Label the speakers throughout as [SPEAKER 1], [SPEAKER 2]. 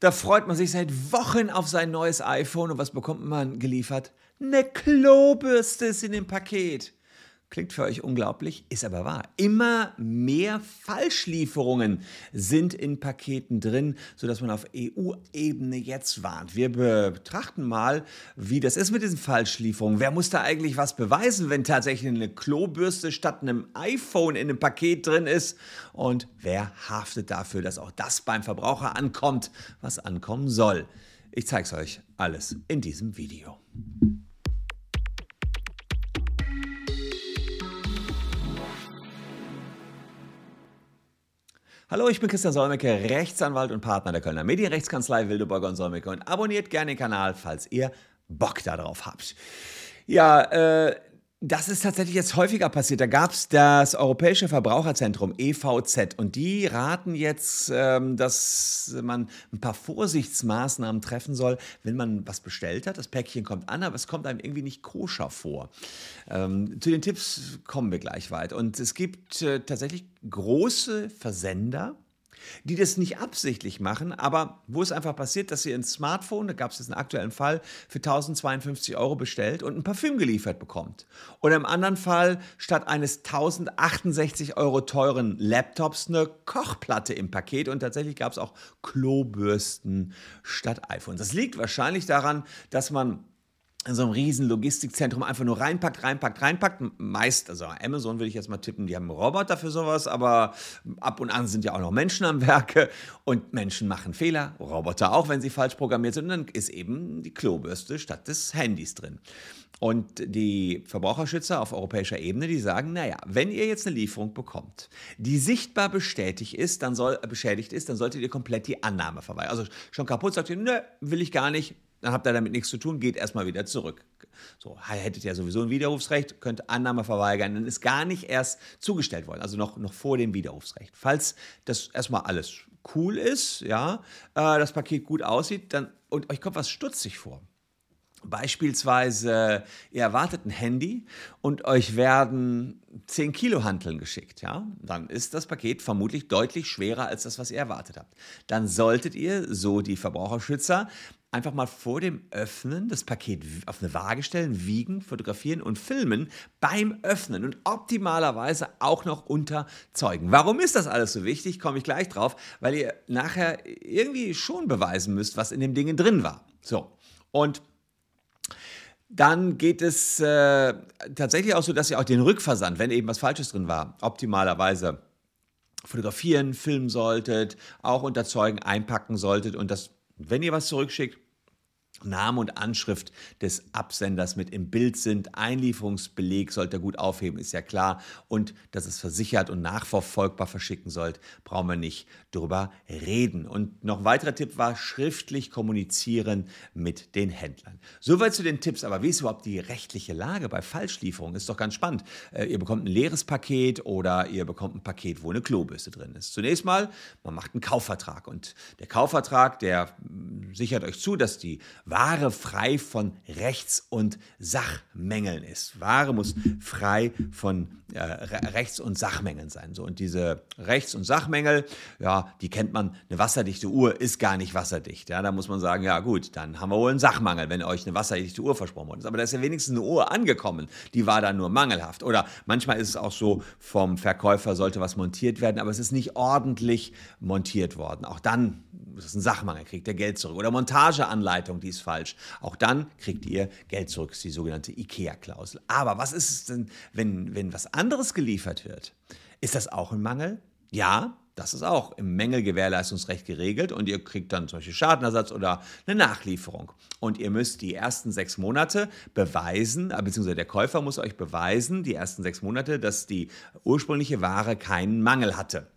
[SPEAKER 1] Da freut man sich seit Wochen auf sein neues iPhone und was bekommt man geliefert? Eine Klobürste ist in dem Paket. Klingt für euch unglaublich, ist aber wahr. Immer mehr Falschlieferungen sind in Paketen drin, sodass man auf EU-Ebene jetzt warnt. Wir betrachten mal, wie das ist mit diesen Falschlieferungen. Wer muss da eigentlich was beweisen, wenn tatsächlich eine Klobürste statt einem iPhone in einem Paket drin ist? Und wer haftet dafür, dass auch das beim Verbraucher ankommt, was ankommen soll? Ich zeige es euch alles in diesem Video. Hallo, ich bin Christian Solmecke, Rechtsanwalt und Partner der Kölner Medienrechtskanzlei Wildeborger und Solmecke und abonniert gerne den Kanal, falls ihr Bock darauf habt. Ja, äh, das ist tatsächlich jetzt häufiger passiert. Da gab es das Europäische Verbraucherzentrum EVZ und die raten jetzt, ähm, dass man ein paar Vorsichtsmaßnahmen treffen soll, wenn man was bestellt hat. Das Päckchen kommt an, aber es kommt einem irgendwie nicht koscher vor. Ähm, zu den Tipps kommen wir gleich weit. Und es gibt äh, tatsächlich große Versender, die das nicht absichtlich machen, aber wo es einfach passiert, dass ihr ein Smartphone, da gab es jetzt einen aktuellen Fall, für 1052 Euro bestellt und ein Parfüm geliefert bekommt. Oder im anderen Fall statt eines 1068 Euro teuren Laptops eine Kochplatte im Paket und tatsächlich gab es auch Klobürsten statt iPhones. Das liegt wahrscheinlich daran, dass man in so einem riesen Logistikzentrum einfach nur reinpackt, reinpackt, reinpackt. Meist, also Amazon würde ich jetzt mal tippen, die haben einen Roboter für sowas, aber ab und an sind ja auch noch Menschen am Werke und Menschen machen Fehler, Roboter auch, wenn sie falsch programmiert sind. Und dann ist eben die Klobürste statt des Handys drin. Und die Verbraucherschützer auf europäischer Ebene, die sagen, naja, wenn ihr jetzt eine Lieferung bekommt, die sichtbar bestätigt ist, dann soll, beschädigt ist, dann solltet ihr komplett die Annahme verweigern. Also schon kaputt sagt ihr, nö, will ich gar nicht, dann habt ihr damit nichts zu tun, geht erstmal wieder zurück. So, hättet ja sowieso ein Widerrufsrecht, könnt Annahme verweigern, dann ist gar nicht erst zugestellt worden, also noch, noch vor dem Widerrufsrecht. Falls das erstmal alles cool ist, ja, äh, das Paket gut aussieht, dann und euch kommt was stutzig vor. Beispielsweise, ihr erwartet ein Handy und euch werden 10 Kilo Hanteln geschickt, ja? Dann ist das Paket vermutlich deutlich schwerer als das, was ihr erwartet habt. Dann solltet ihr, so die Verbraucherschützer, einfach mal vor dem Öffnen das Paket auf eine Waage stellen, wiegen, fotografieren und filmen beim Öffnen und optimalerweise auch noch unter Zeugen. Warum ist das alles so wichtig? Komme ich gleich drauf, weil ihr nachher irgendwie schon beweisen müsst, was in dem Ding drin war. So. Und dann geht es äh, tatsächlich auch so, dass ihr auch den Rückversand, wenn eben was Falsches drin war, optimalerweise fotografieren, filmen solltet, auch unter Zeugen einpacken solltet und das wenn ihr was zurückschickt, Name und Anschrift des Absenders mit im Bild sind. Einlieferungsbeleg sollt ihr gut aufheben, ist ja klar. Und dass es versichert und nachverfolgbar verschicken sollt, brauchen wir nicht drüber reden. Und noch ein weiterer Tipp war schriftlich kommunizieren mit den Händlern. Soweit zu den Tipps. Aber wie ist überhaupt die rechtliche Lage bei Falschlieferungen? Ist doch ganz spannend. Äh, ihr bekommt ein leeres Paket oder ihr bekommt ein Paket, wo eine Klobürste drin ist. Zunächst mal, man macht einen Kaufvertrag. Und der Kaufvertrag, der sichert euch zu, dass die Ware frei von Rechts- und Sachmängeln ist. Ware muss frei von äh, Rechts- und Sachmängeln sein. So, und diese Rechts- und Sachmängel, ja, die kennt man. Eine wasserdichte Uhr ist gar nicht wasserdicht. Ja, da muss man sagen, ja gut, dann haben wir wohl einen Sachmangel, wenn euch eine wasserdichte Uhr versprochen worden ist. Aber da ist ja wenigstens eine Uhr angekommen. Die war dann nur mangelhaft. Oder manchmal ist es auch so, vom Verkäufer sollte was montiert werden, aber es ist nicht ordentlich montiert worden. Auch dann ist es ein Sachmangel, kriegt ihr Geld zurück. Oder Montageanleitung, die ist ist falsch. Auch dann kriegt ihr Geld zurück, das ist die sogenannte IKEA-Klausel. Aber was ist es denn, wenn, wenn was anderes geliefert wird? Ist das auch ein Mangel? Ja, das ist auch im Mängelgewährleistungsrecht geregelt und ihr kriegt dann zum Beispiel Schadenersatz oder eine Nachlieferung. Und ihr müsst die ersten sechs Monate beweisen, äh, beziehungsweise der Käufer muss euch beweisen, die ersten sechs Monate, dass die ursprüngliche Ware keinen Mangel hatte.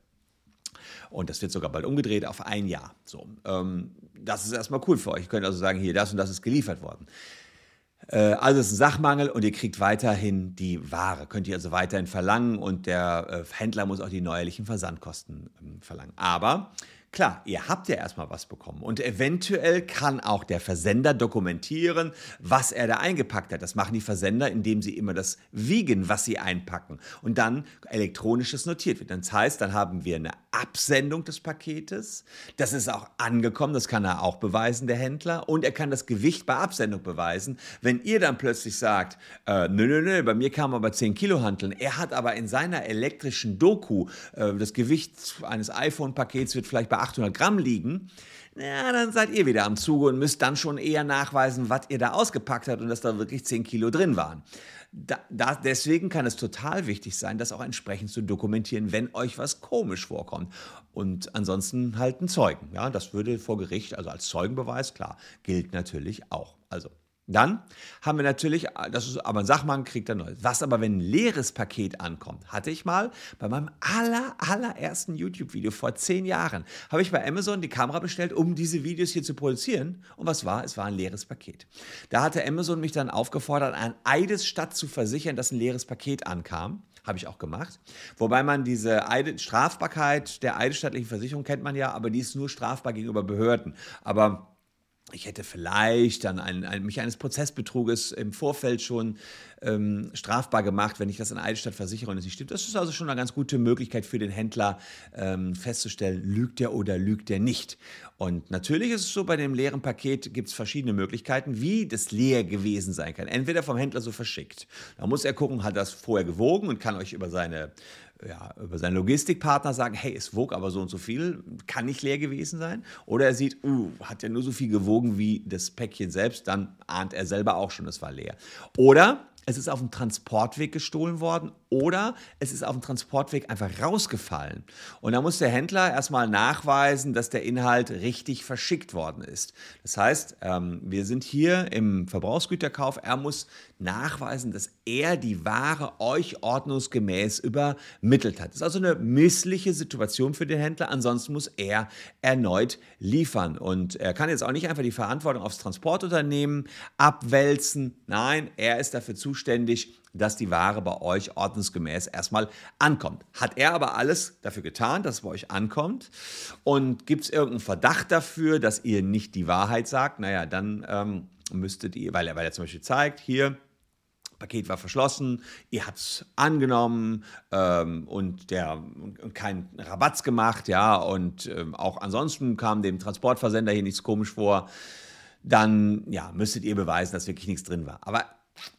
[SPEAKER 1] Und das wird sogar bald umgedreht auf ein Jahr. So, ähm, das ist erstmal cool für euch. Ihr könnt also sagen, hier, das und das ist geliefert worden. Äh, also es ist ein Sachmangel und ihr kriegt weiterhin die Ware. Könnt ihr also weiterhin verlangen und der äh, Händler muss auch die neuerlichen Versandkosten ähm, verlangen. Aber Klar, ihr habt ja erstmal was bekommen und eventuell kann auch der Versender dokumentieren, was er da eingepackt hat. Das machen die Versender, indem sie immer das wiegen, was sie einpacken und dann elektronisches notiert wird. Das heißt, dann haben wir eine Absendung des Paketes, das ist auch angekommen, das kann er auch beweisen, der Händler, und er kann das Gewicht bei Absendung beweisen. Wenn ihr dann plötzlich sagt, äh, nö, nö, nö, bei mir kam aber 10 Kilo handeln, er hat aber in seiner elektrischen Doku äh, das Gewicht eines iPhone-Pakets wird vielleicht bei 800 Gramm liegen, ja, dann seid ihr wieder am Zuge und müsst dann schon eher nachweisen, was ihr da ausgepackt habt und dass da wirklich 10 Kilo drin waren. Da, da, deswegen kann es total wichtig sein, das auch entsprechend zu dokumentieren, wenn euch was komisch vorkommt. Und ansonsten halt ein Zeugen. Ja, das würde vor Gericht, also als Zeugenbeweis, klar, gilt natürlich auch. Also dann haben wir natürlich, das ist aber ein Sachmann, kriegt er neues. Was aber, wenn ein leeres Paket ankommt, hatte ich mal bei meinem aller, allerersten YouTube-Video vor zehn Jahren, habe ich bei Amazon die Kamera bestellt, um diese Videos hier zu produzieren. Und was war? Es war ein leeres Paket. Da hatte Amazon mich dann aufgefordert, an Eidesstadt zu versichern, dass ein leeres Paket ankam. Habe ich auch gemacht. Wobei man diese Eide Strafbarkeit der eidesstattlichen Versicherung kennt man ja, aber die ist nur strafbar gegenüber Behörden. Aber ich hätte vielleicht dann ein, ein, mich eines Prozessbetruges im Vorfeld schon ähm, strafbar gemacht, wenn ich das in Eidesstadt versichere und es nicht stimmt. Das ist also schon eine ganz gute Möglichkeit für den Händler ähm, festzustellen, lügt er oder lügt er nicht. Und natürlich ist es so, bei dem leeren Paket gibt es verschiedene Möglichkeiten, wie das leer gewesen sein kann. Entweder vom Händler so verschickt. Da muss er gucken, hat das vorher gewogen und kann euch über seine ja, über seinen Logistikpartner sagen, hey, es wog aber so und so viel, kann nicht leer gewesen sein. Oder er sieht, uh, hat ja nur so viel gewogen wie das Päckchen selbst, dann ahnt er selber auch schon, es war leer. Oder es ist auf dem Transportweg gestohlen worden oder es ist auf dem Transportweg einfach rausgefallen. Und da muss der Händler erstmal nachweisen, dass der Inhalt richtig verschickt worden ist. Das heißt, ähm, wir sind hier im Verbrauchsgüterkauf. Er muss nachweisen, dass er die Ware euch ordnungsgemäß übermittelt hat. Das ist also eine missliche Situation für den Händler. Ansonsten muss er erneut liefern. Und er kann jetzt auch nicht einfach die Verantwortung aufs Transportunternehmen abwälzen. Nein, er ist dafür zuständig, dass die Ware bei euch ordnungsgemäß erstmal ankommt. Hat er aber alles dafür getan, dass es bei euch ankommt? Und gibt es irgendeinen Verdacht dafür, dass ihr nicht die Wahrheit sagt? Naja, dann ähm, müsstet ihr, weil er, weil er zum Beispiel zeigt, hier, Paket war verschlossen, ihr habt es angenommen ähm, und der keinen Rabatz gemacht, ja, und ähm, auch ansonsten kam dem Transportversender hier nichts komisch vor, dann ja, müsstet ihr beweisen, dass wirklich nichts drin war. Aber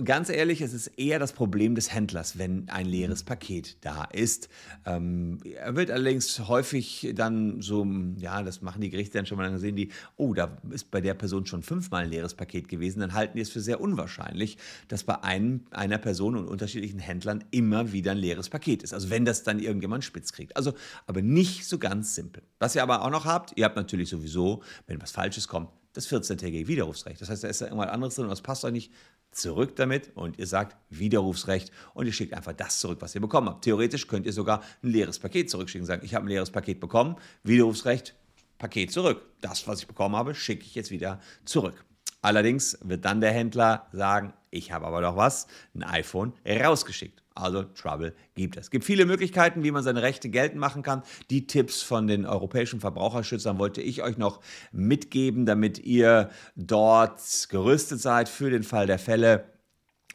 [SPEAKER 1] Ganz ehrlich, es ist eher das Problem des Händlers, wenn ein leeres Paket da ist. Ähm, er wird allerdings häufig dann so, ja, das machen die Gerichte dann schon mal, dann sehen die, oh, da ist bei der Person schon fünfmal ein leeres Paket gewesen, dann halten die es für sehr unwahrscheinlich, dass bei einem, einer Person und unterschiedlichen Händlern immer wieder ein leeres Paket ist. Also wenn das dann irgendjemand spitz kriegt. Also, aber nicht so ganz simpel. Was ihr aber auch noch habt, ihr habt natürlich sowieso, wenn was Falsches kommt, das 14-tägige Widerrufsrecht. Das heißt, da ist da irgendwas anderes drin und das passt euch nicht. Zurück damit und ihr sagt Widerrufsrecht und ihr schickt einfach das zurück, was ihr bekommen habt. Theoretisch könnt ihr sogar ein leeres Paket zurückschicken. und Sagen, ich habe ein leeres Paket bekommen, Widerrufsrecht, Paket zurück. Das, was ich bekommen habe, schicke ich jetzt wieder zurück. Allerdings wird dann der Händler sagen, ich habe aber doch was, ein iPhone rausgeschickt. Also Trouble gibt es. Es gibt viele Möglichkeiten, wie man seine Rechte geltend machen kann. Die Tipps von den europäischen Verbraucherschützern wollte ich euch noch mitgeben, damit ihr dort gerüstet seid für den Fall der Fälle.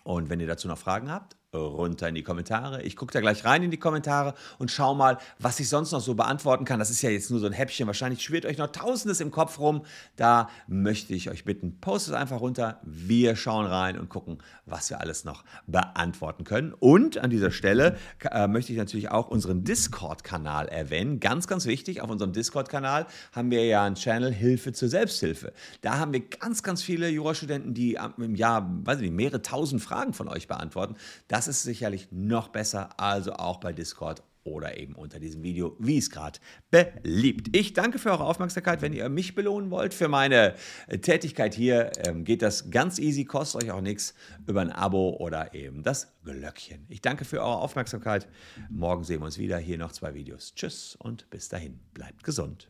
[SPEAKER 1] Und wenn ihr dazu noch Fragen habt, runter in die Kommentare. Ich gucke da gleich rein in die Kommentare und schau mal, was ich sonst noch so beantworten kann. Das ist ja jetzt nur so ein Häppchen. Wahrscheinlich schwirrt euch noch Tausendes im Kopf rum. Da möchte ich euch bitten, postet einfach runter. Wir schauen rein und gucken, was wir alles noch beantworten können. Und an dieser Stelle äh, möchte ich natürlich auch unseren Discord-Kanal erwähnen. Ganz, ganz wichtig, auf unserem Discord-Kanal haben wir ja einen Channel Hilfe zur Selbsthilfe. Da haben wir ganz, ganz viele Jurastudenten, die im Jahr, weiß ich nicht, mehrere tausend Fragen von euch beantworten. Das das ist sicherlich noch besser, also auch bei Discord oder eben unter diesem Video, wie es gerade beliebt. Ich danke für eure Aufmerksamkeit. Wenn ihr mich belohnen wollt für meine äh, Tätigkeit hier, ähm, geht das ganz easy, kostet euch auch nichts über ein Abo oder eben das Glöckchen. Ich danke für eure Aufmerksamkeit. Morgen sehen wir uns wieder. Hier noch zwei Videos. Tschüss und bis dahin. Bleibt gesund.